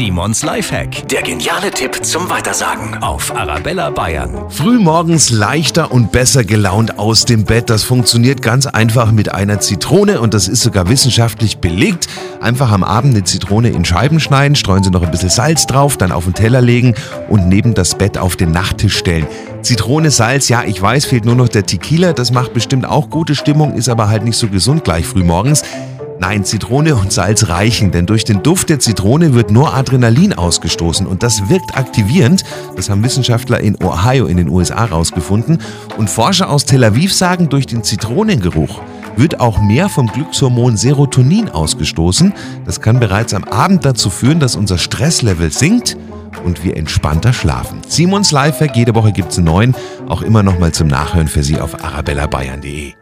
Simons Lifehack. Der geniale Tipp zum Weitersagen auf Arabella Bayern. Frühmorgens leichter und besser gelaunt aus dem Bett. Das funktioniert ganz einfach mit einer Zitrone und das ist sogar wissenschaftlich belegt. Einfach am Abend eine Zitrone in Scheiben schneiden, streuen Sie noch ein bisschen Salz drauf, dann auf den Teller legen und neben das Bett auf den Nachttisch stellen. Zitrone, Salz, ja, ich weiß, fehlt nur noch der Tequila. Das macht bestimmt auch gute Stimmung, ist aber halt nicht so gesund gleich früh morgens. Nein, Zitrone und Salz reichen, denn durch den Duft der Zitrone wird nur Adrenalin ausgestoßen und das wirkt aktivierend. Das haben Wissenschaftler in Ohio in den USA herausgefunden. Und Forscher aus Tel Aviv sagen, durch den Zitronengeruch wird auch mehr vom Glückshormon Serotonin ausgestoßen. Das kann bereits am Abend dazu führen, dass unser Stresslevel sinkt und wir entspannter schlafen. Simons Lifehack, jede Woche gibt es einen neuen, auch immer noch mal zum Nachhören für Sie auf arabellabayern.de.